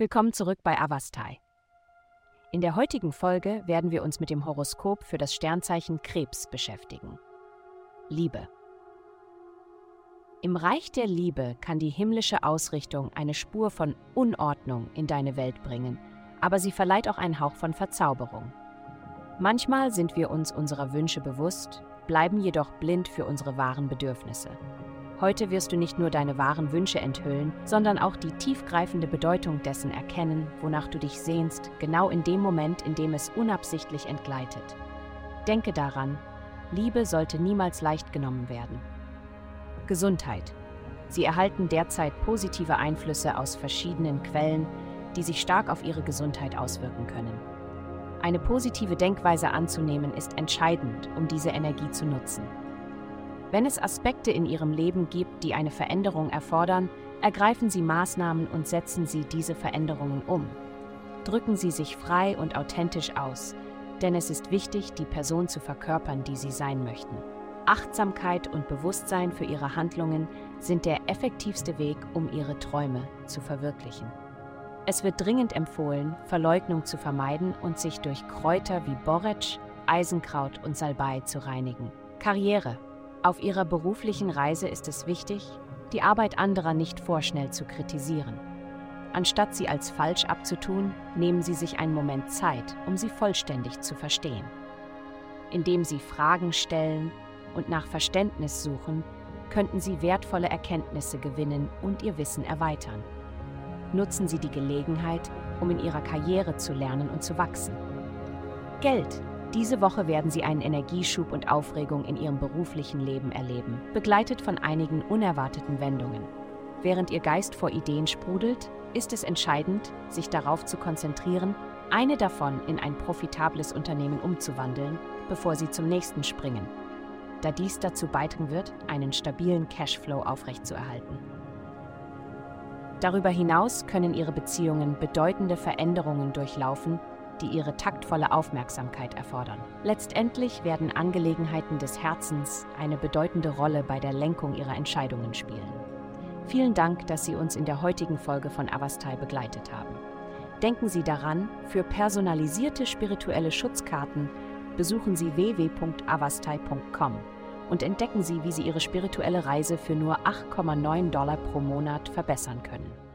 Willkommen zurück bei Avastai. In der heutigen Folge werden wir uns mit dem Horoskop für das Sternzeichen Krebs beschäftigen. Liebe. Im Reich der Liebe kann die himmlische Ausrichtung eine Spur von Unordnung in deine Welt bringen, aber sie verleiht auch einen Hauch von Verzauberung. Manchmal sind wir uns unserer Wünsche bewusst, bleiben jedoch blind für unsere wahren Bedürfnisse. Heute wirst du nicht nur deine wahren Wünsche enthüllen, sondern auch die tiefgreifende Bedeutung dessen erkennen, wonach du dich sehnst, genau in dem Moment, in dem es unabsichtlich entgleitet. Denke daran, Liebe sollte niemals leicht genommen werden. Gesundheit. Sie erhalten derzeit positive Einflüsse aus verschiedenen Quellen, die sich stark auf ihre Gesundheit auswirken können. Eine positive Denkweise anzunehmen ist entscheidend, um diese Energie zu nutzen. Wenn es Aspekte in Ihrem Leben gibt, die eine Veränderung erfordern, ergreifen Sie Maßnahmen und setzen Sie diese Veränderungen um. Drücken Sie sich frei und authentisch aus, denn es ist wichtig, die Person zu verkörpern, die Sie sein möchten. Achtsamkeit und Bewusstsein für Ihre Handlungen sind der effektivste Weg, um Ihre Träume zu verwirklichen. Es wird dringend empfohlen, Verleugnung zu vermeiden und sich durch Kräuter wie Borretsch, Eisenkraut und Salbei zu reinigen. Karriere auf ihrer beruflichen Reise ist es wichtig, die Arbeit anderer nicht vorschnell zu kritisieren. Anstatt sie als falsch abzutun, nehmen Sie sich einen Moment Zeit, um sie vollständig zu verstehen. Indem Sie Fragen stellen und nach Verständnis suchen, könnten Sie wertvolle Erkenntnisse gewinnen und Ihr Wissen erweitern. Nutzen Sie die Gelegenheit, um in Ihrer Karriere zu lernen und zu wachsen. Geld diese Woche werden Sie einen Energieschub und Aufregung in Ihrem beruflichen Leben erleben, begleitet von einigen unerwarteten Wendungen. Während Ihr Geist vor Ideen sprudelt, ist es entscheidend, sich darauf zu konzentrieren, eine davon in ein profitables Unternehmen umzuwandeln, bevor Sie zum nächsten springen, da dies dazu beitragen wird, einen stabilen Cashflow aufrechtzuerhalten. Darüber hinaus können Ihre Beziehungen bedeutende Veränderungen durchlaufen, die ihre taktvolle Aufmerksamkeit erfordern. Letztendlich werden Angelegenheiten des Herzens eine bedeutende Rolle bei der Lenkung ihrer Entscheidungen spielen. Vielen Dank, dass Sie uns in der heutigen Folge von Avastai begleitet haben. Denken Sie daran, für personalisierte spirituelle Schutzkarten besuchen Sie www.avastai.com und entdecken Sie, wie Sie Ihre spirituelle Reise für nur 8,9 Dollar pro Monat verbessern können.